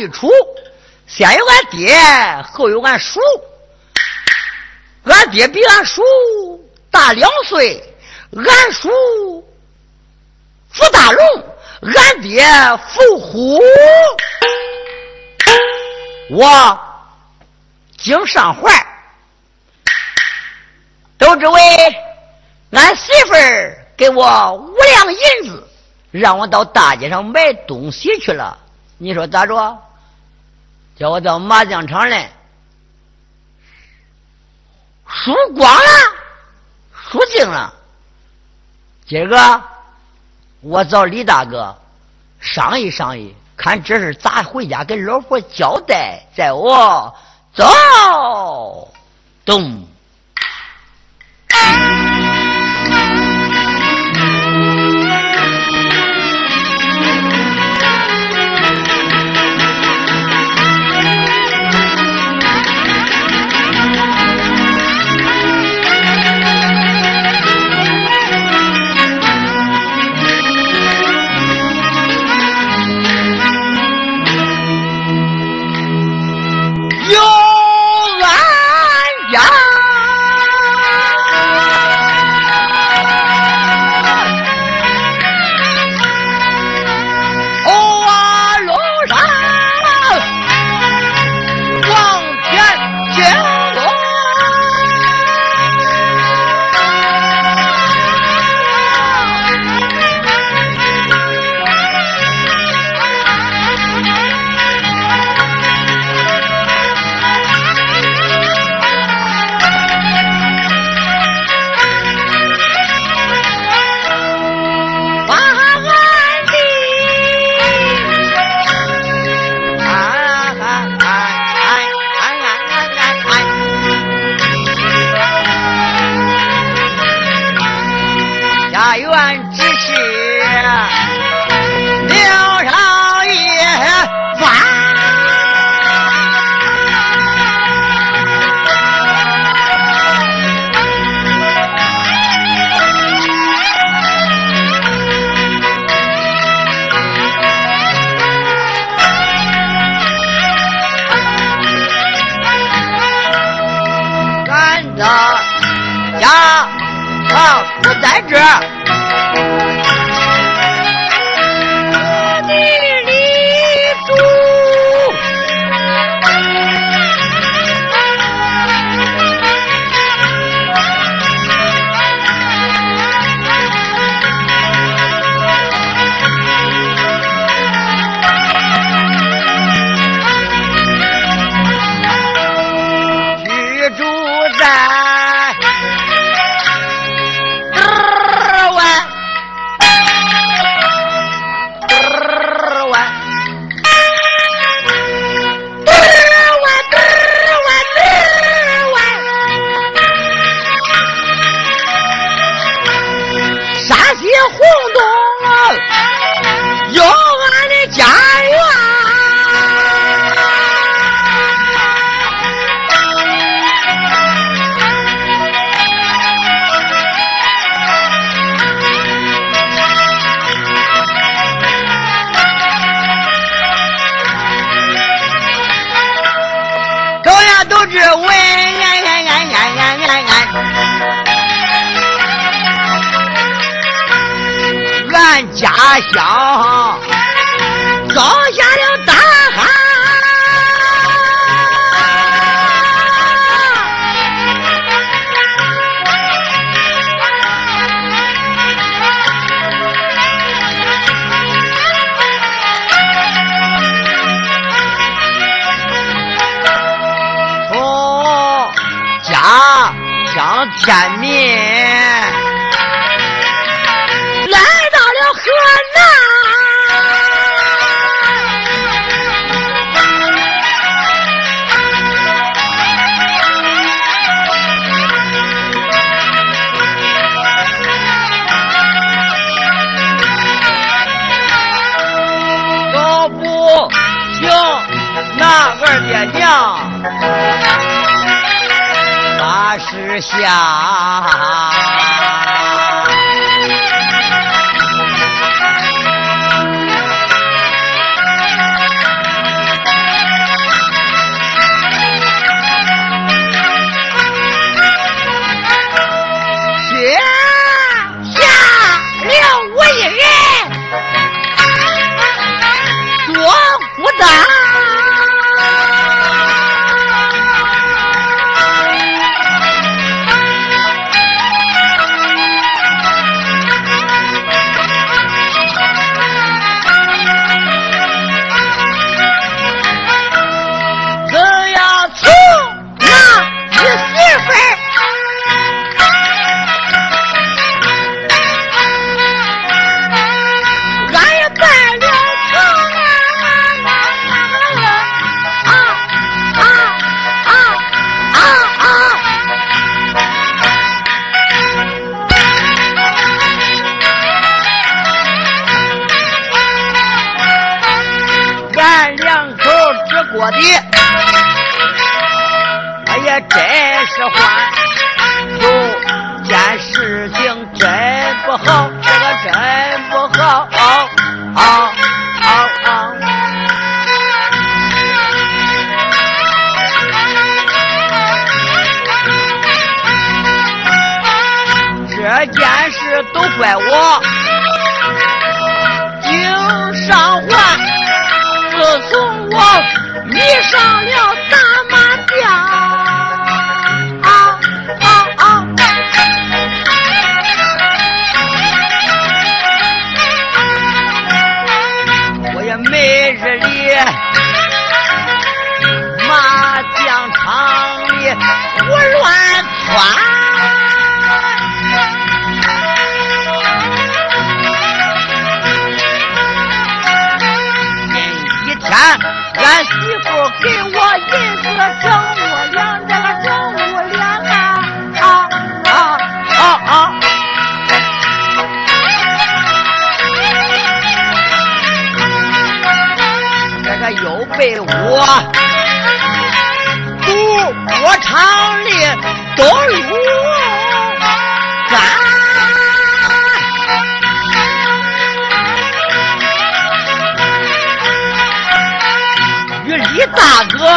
一出，先有俺爹，后有俺叔。俺爹比俺叔大两岁，俺叔福大龙，俺爹福虎。我经上怀，都知为俺媳妇儿给我五两银子，让我到大街上买东西去了。你说咋着？叫我到麻将场来。输光了，输尽了。今儿个我找李大哥商议商议，看这事咋回家跟老婆交代。在我走，咚。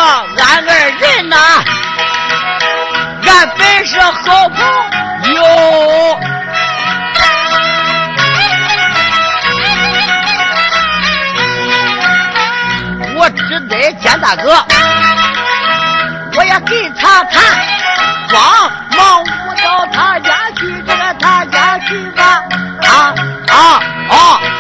俺二人呐原本是好朋友我只得见大哥。我也给他看慌忙我到他家去这个他家去吧。啊啊啊。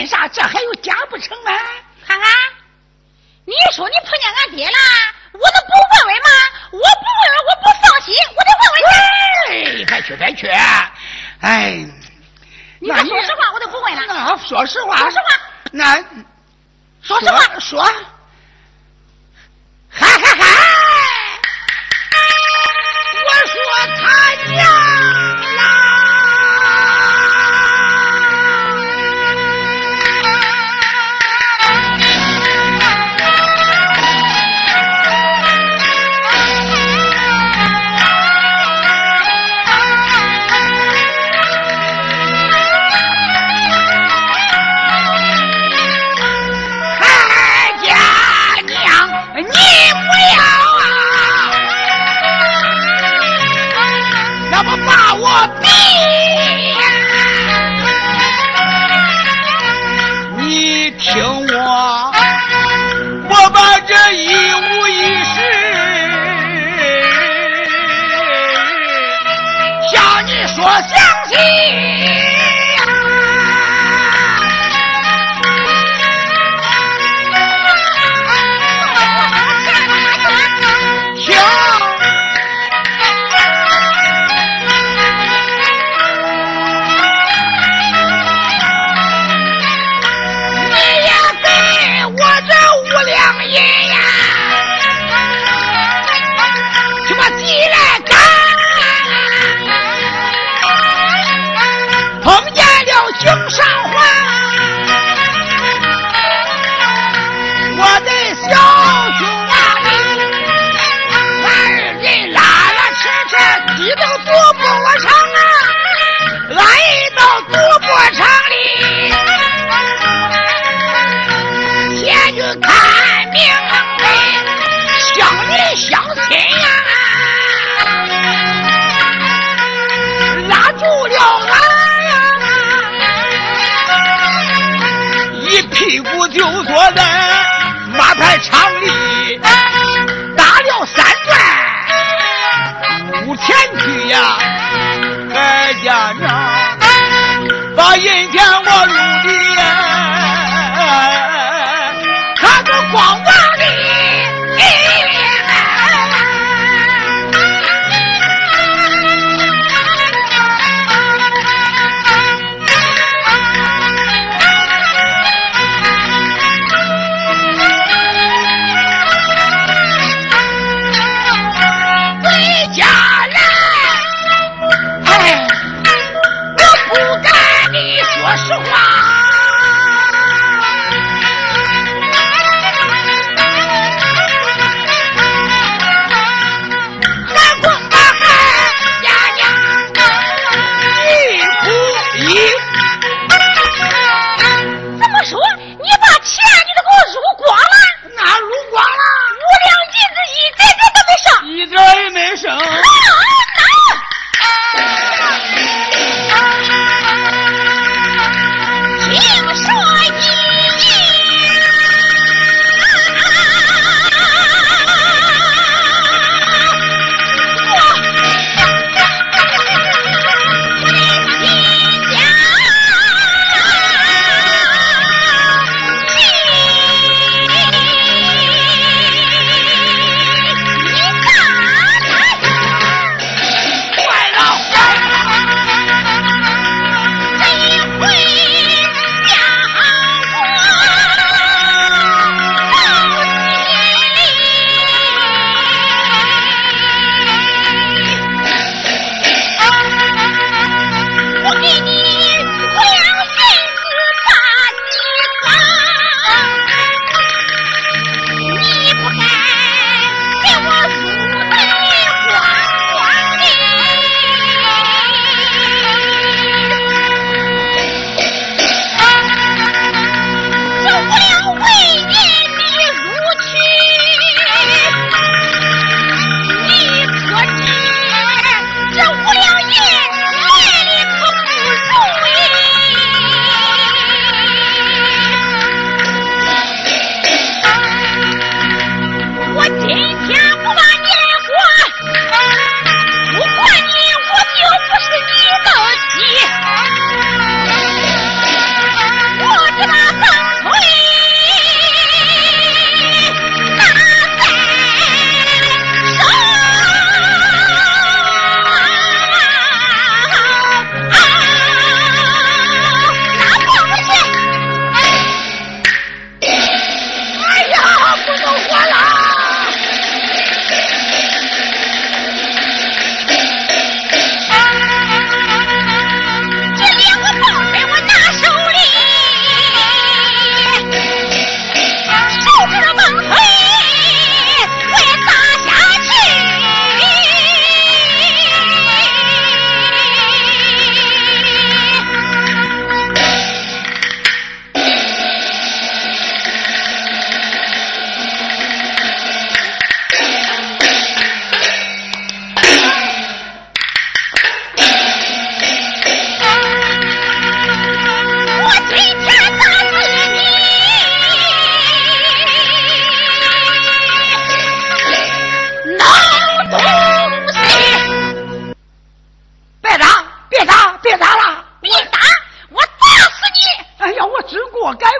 为啥？这还有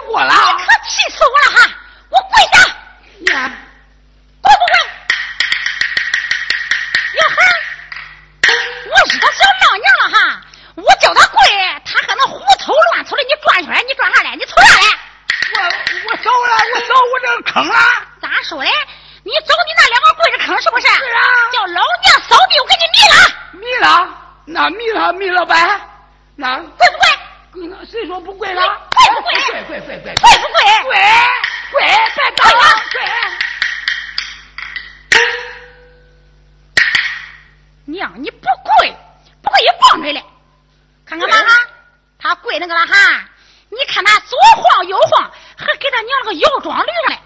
过了。你可气死我了哈！我跪下。呀，跪不跪？哟呵，我日他小老娘了哈！我叫他跪，他还能胡凑乱凑的，你转圈，你转啥嘞？你凑啥嘞？我我走了，我走我这个坑了。咋说嘞？你走你那两个跪着坑是不是？是啊。叫老娘扫地，我给你灭了。灭了？那灭了灭了呗？那跪不跪？跪那谁说不跪了？跪不跪？跪跪跪跪。跪不跪？跪跪，别打我！跪。娘，你不跪，不跪也棒着嘞。看看吧哈，他跪那个了哈，你看他左晃右晃，还给他娘了个摇桩驴上来，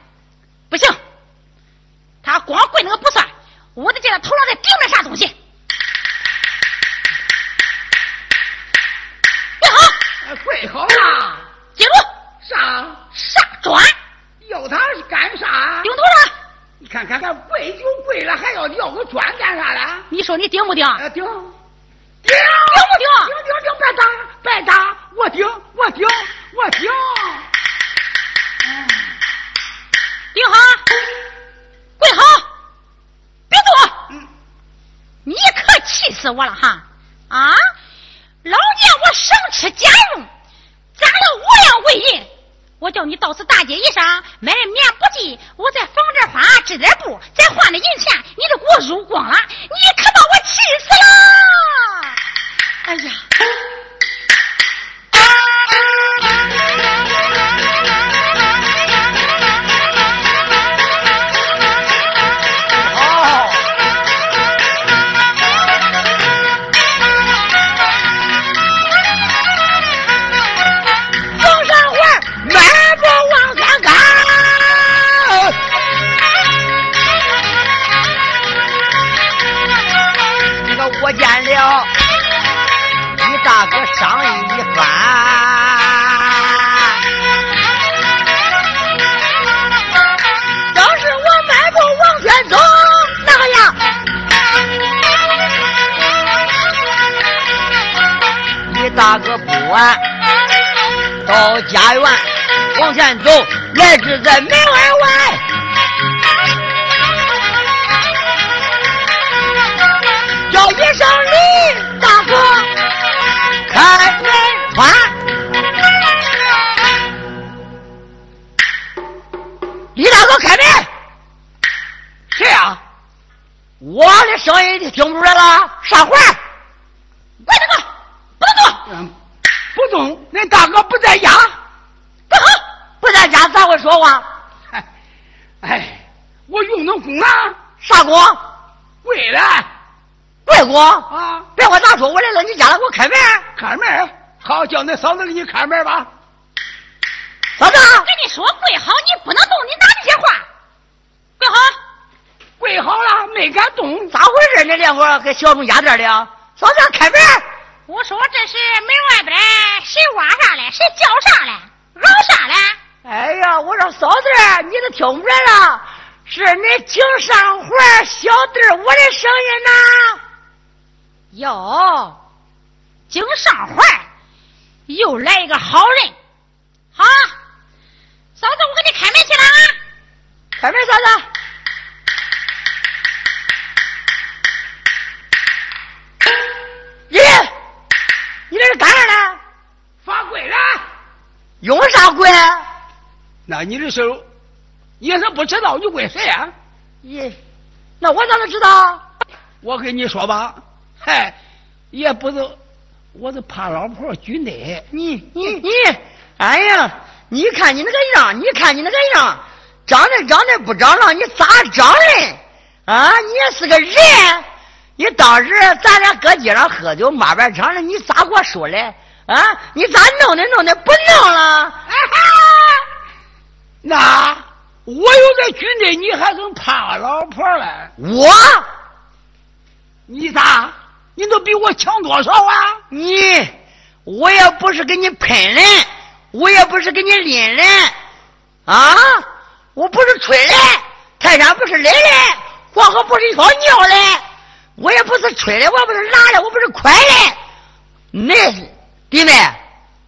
不行，他光跪那个不算，我得在他头上再顶点啥东西。跪好，跪好了，记住啥啥砖？要他干啥？顶头上。你看看看，跪就跪了，还要要个砖干啥嘞？你说你顶不顶？顶。顶顶不顶？顶顶顶，别打，别打，我顶，我顶，我顶。顶好，跪好，别动。你可气死我了哈！啊，老娘我省吃俭用，攒了五两纹银，我叫你到此大街一上买点棉布地，我再缝点花，织点布，再换点银钱，你都给我入光了，你死了！哎呀！前走，来至在门外外，家咋会说话？哎，哎，我用那功啊，啥功？跪了贵公？啊，别管咋说，我来到你家了，给我开门。开门。好，叫恁嫂子给你开门吧。嫂子，跟你说跪好，你不能动，你哪里些话？跪好，跪好了，没敢动。咋回事？你两个跟小钟压店的？嫂子开门。我说这是门外边谁挖啥嘞？谁叫啥嘞？嚷啥嘞？哎呀，我说嫂子，你都听不出来了，是你井上环小弟我的声音呐。哟，井上环又来一个好人，好，嫂子，我给你开门去了啊！开门，嫂子。咦，你这是干啥呢？罚跪了。用啥跪？那你这是，你是不知道你问谁啊？咦，那我咋能知道？我跟你说吧，嗨，也不是，我是怕老婆举内。你你你，哎呀，你看你那个样，你看你那个样，长得长得不长了，你咋长人啊？你也是个人，你当时咱俩搁街上喝酒，马边场的，你咋给我说嘞？啊，你咋弄的弄的不弄了？哎哈，那我有在军队，你还能怕老婆嘞？我，你咋？你都比我强多少啊？你，我也不是给你喷人，我也不是给你拎人，啊，我不是吹人，泰山不是垒人，黄河不是一泡尿嘞，我也不是吹的，我也不是拉的，我不是快的。那弟妹，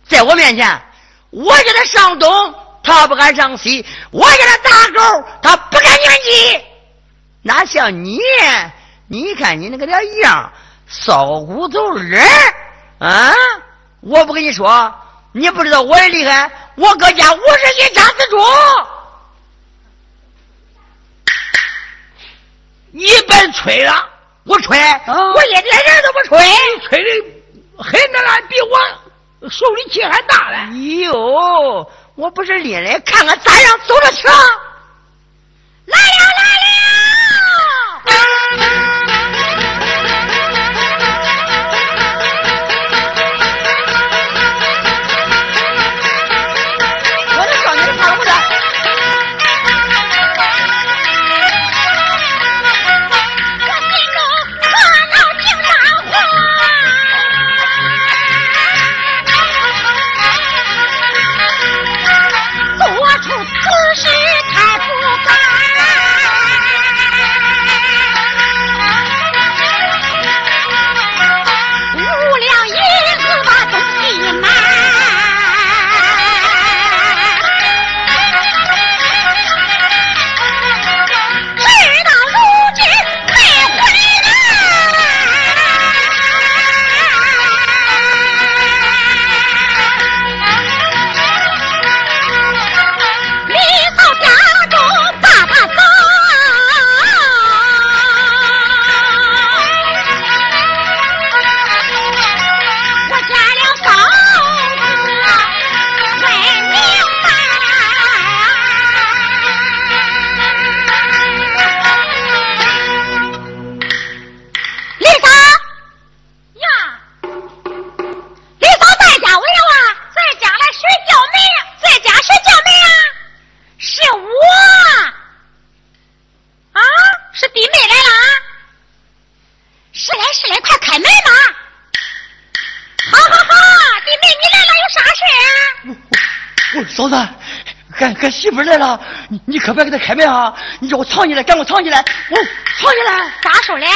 在我面前，我叫他上东，他不敢上西；我叫他打狗，他不敢撵鸡。哪像你？你看你那个点样，骚骨头人啊！我不跟你说，你不知道我也厉害。我搁家五十斤炸死猪，你别吹了，我吹，我一点人都不吹，吹的很那来，比我受的气还大嘞。哟，我不是领人看看咋样，走着瞧。来呀来了。俺媳妇来了，你你可别给他开门啊！你叫我藏起来，赶快藏起来！我藏起来。咋说嘞？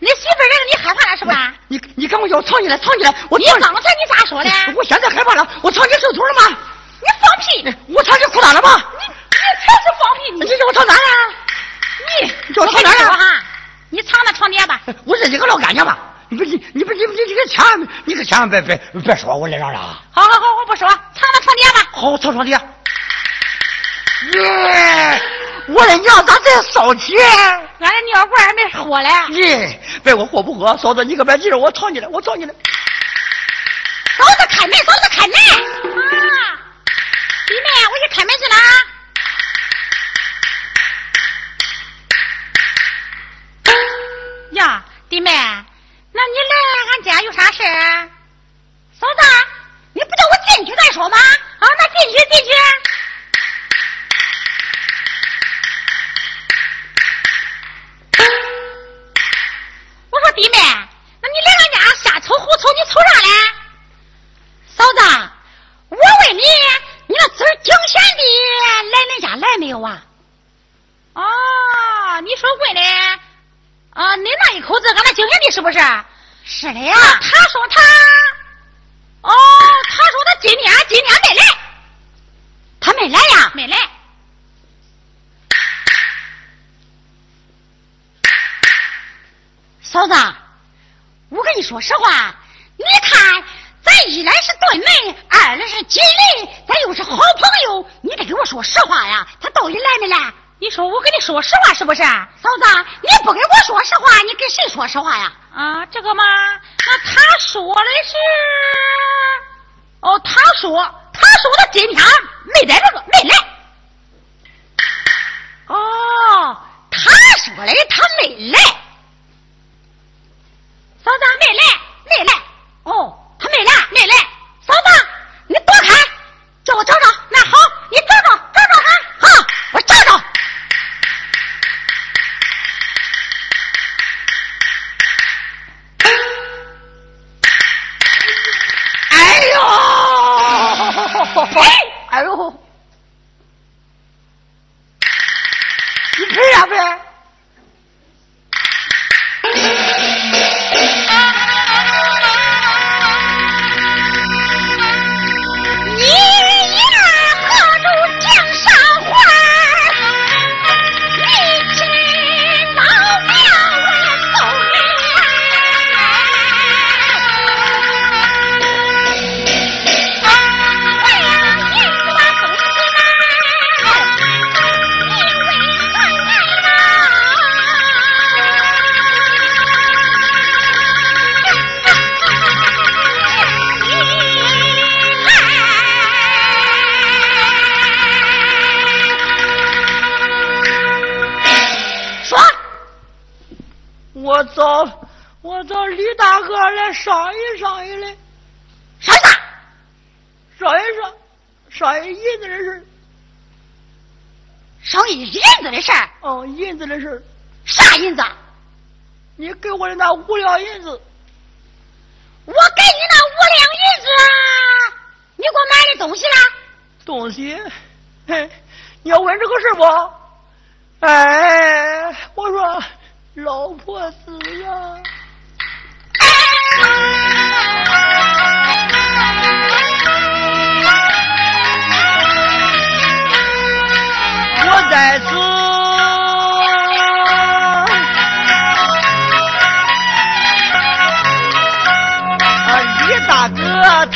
你媳妇来了，你害怕了是吧？你你赶快叫我藏起来，藏起来！我你刚才你咋说的？我现在害怕了，我藏进手头了吗？你放屁！我藏进裤裆了吗？你你才是放屁！你叫我藏哪了？你叫我藏哪了？哈，你藏那床底下吧。我是一个老干净吧？你不你你不你不你这个千万你可千万别别别说我来着了。好好好，我不说，藏到床底下吧。好，藏床底下。耶！我的娘咋这烧气？俺的尿罐还没喝嘞。咦！别我喝不喝？嫂子，你可别急着，我藏起来，我藏起来。嫂子开门，嫂子开门。啊！弟妹，我去开门去了。呀，是？嫂子，你不跟我说实话，你跟谁说实话呀？我飞，哎呦！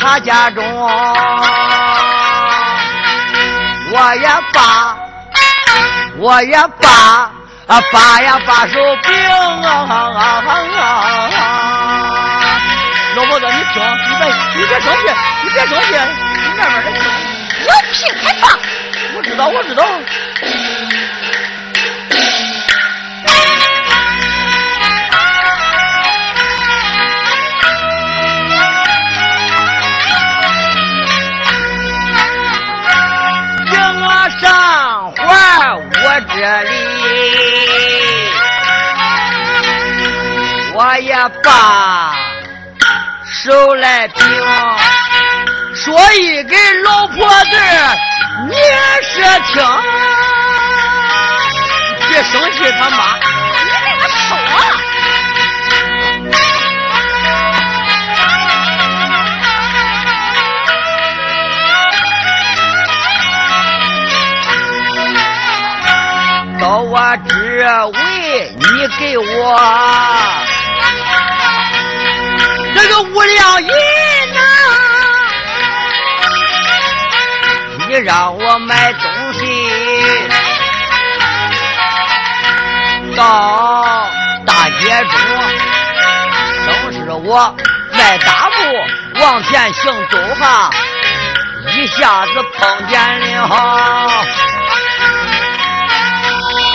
他家中，我也罢，我也罢，啊，罢呀罢手柄啊！老婆子，你听，你别，你别生气，你别生气，你慢慢的听。有屁开放！我知道，我知道。这里，我也把手来平，说一个老婆子你是听，别生气他妈。到我这位，你给我这个五两银呐，你让我买东西到大街中，正是我迈大步往前行走哈，一下子碰见了。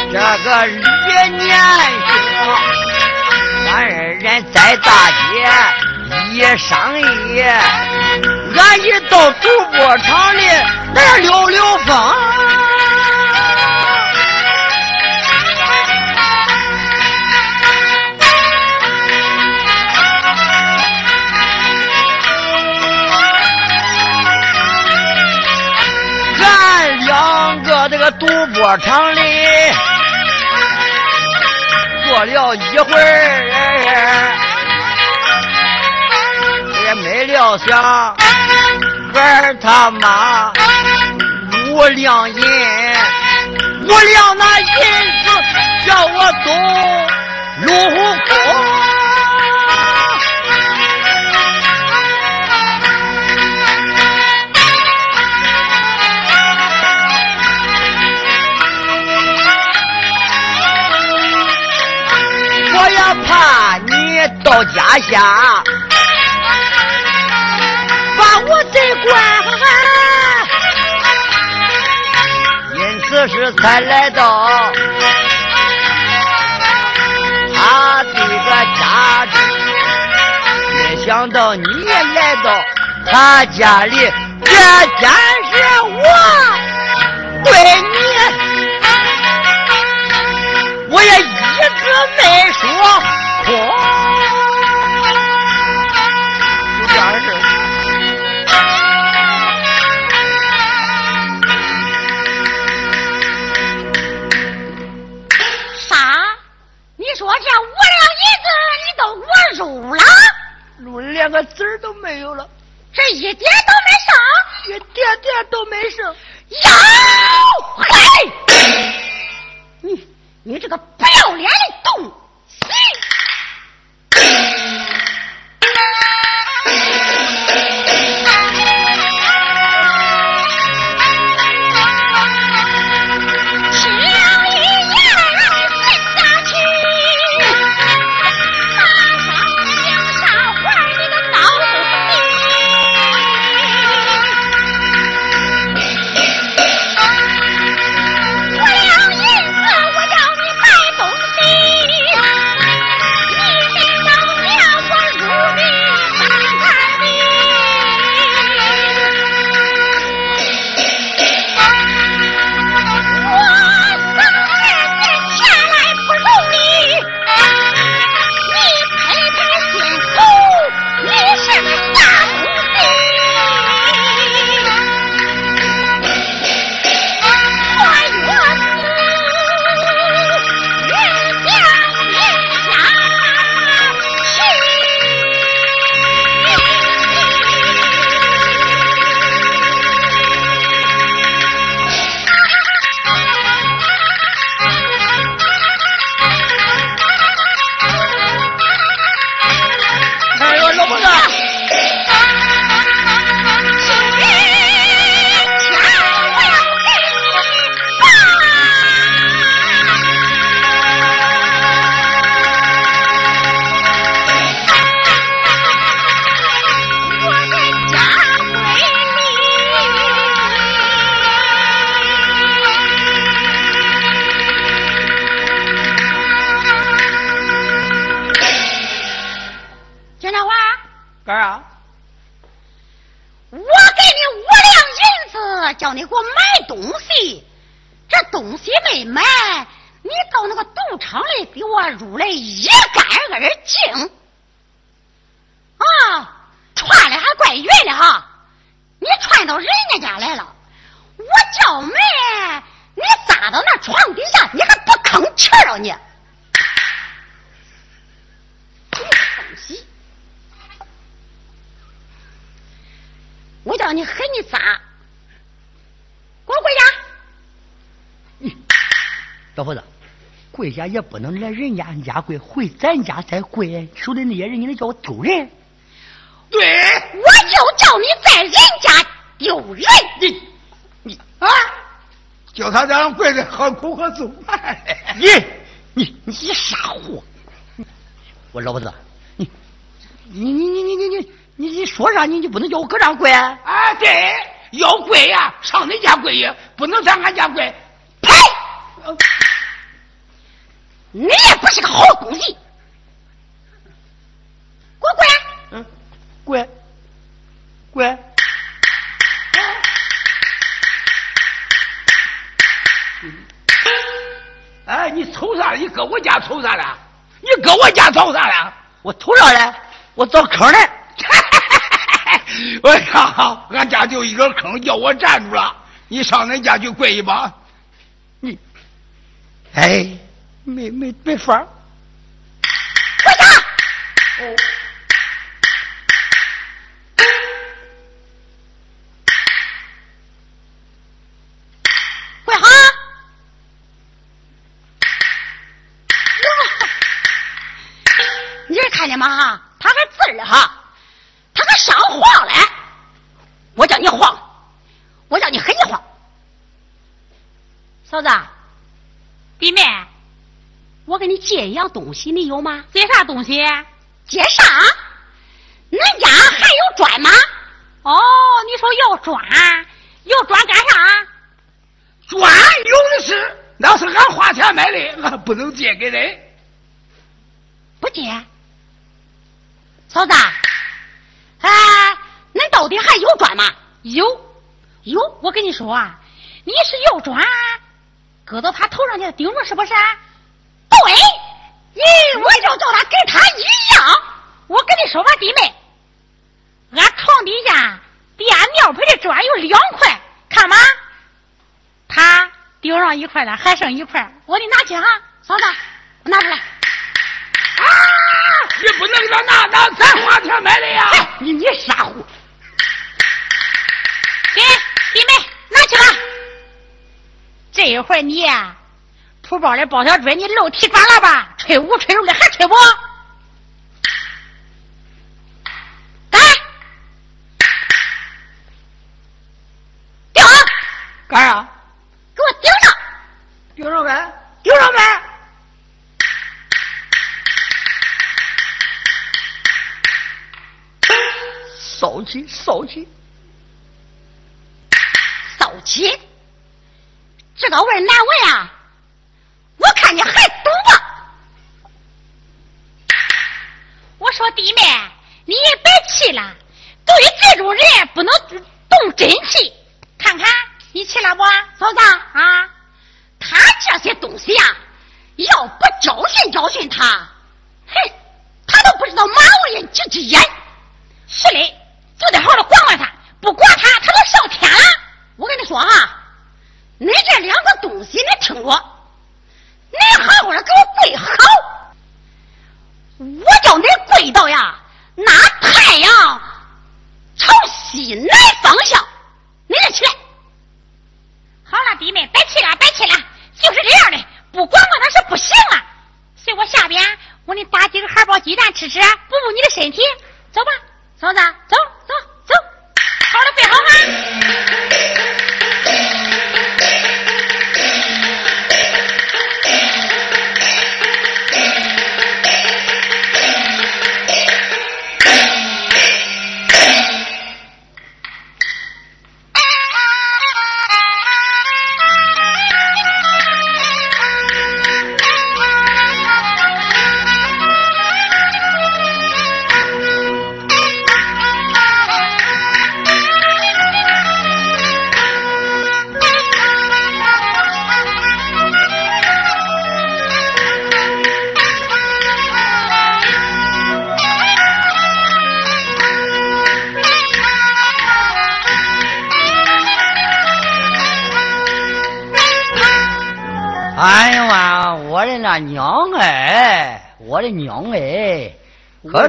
这个李年兄，俺二人在大街一商议，俺一到赌博场里来溜溜风。俺两个这个赌博场里。过了一会儿，也没料想，儿他妈五两银，五两那银子叫我走路。怕你到家下。把我贼关，因此是才来到他这个家中。没想到你也来到他家里，这家也不能来人家家跪，回咱家再跪，说的那些人，你能叫我丢人？对，我就叫你在人家丢人，你你啊，叫他这样跪着喝苦喝粥。你你你傻货！我老婆子，你你你你你你你你你说啥？你你不能叫我搁这跪？啊，啊对，要跪呀，上你家跪呀，不能在俺家跪。呸！你也不是个好东西，给我滚！嗯。滚，滚！哎，你瞅啥？你搁我家瞅啥了？你搁我家找啥了？我瞅啥了？我找坑呢。我靠！俺家就一个坑，叫我站住了。你上恁家去跪一把。你，哎，没没没法。回家。哦。看见吗？哈，他还字儿哈，他还上晃嘞！我叫你晃，我叫你狠一晃。嫂子，弟妹，我给你借一样东西，你有吗？借啥东西？借啥？恁家还有砖吗？哦，你说要砖，要砖干啥？砖有的是，那是俺花钱买的，俺 不能借给人。不借。嫂子，哎，恁到底还有砖吗？有，有。我跟你说啊，你是要砖，搁到他头上去顶着，是不是？对，咦，我就叫他跟他一样。我跟你说吧，弟妹，俺床底下垫尿盆的砖有两块，看吧？他丢上一块了，还剩一块，我给你拿去哈，嫂子，我拿出来。啊你不能给他拿，那咱花钱买的呀！你你傻乎！给弟妹拿去吧。这一会儿你铺包里包小锥，你漏提抓了吧？吹五吹六的还吹不？干！顶！干啥？给我顶上！顶上呗！顶上呗！骚气，骚气，骚气！这个味难闻啊！我看你还赌吧！我说弟妹，你也别气了，对这种人不能动真气。看看你气了不，嫂子啊？他这些东西呀，要不教训教训他，哼，他都不知道马王爷几只眼。是嘞。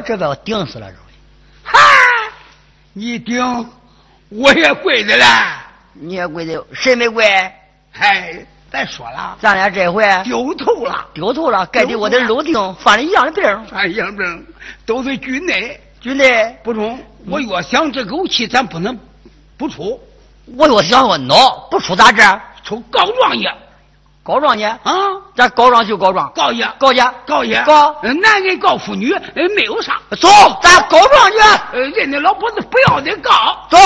这个我顶死了，这回。哈，你顶，我也跪着了。你也跪着，谁没跪？哎，再说了，咱俩这回丢头了，丢头了，该的我的楼顶，犯了一样的病。犯一样病，都是军内，军内不中。我越想这口气，咱不能不出。我越想我孬，不出咋治？出告状去。告状去啊！咱告状就告状，告去，告去，告去，告。男人告妇女，没有啥。走，咱告状去。呃，人家老婆子不要你告。走。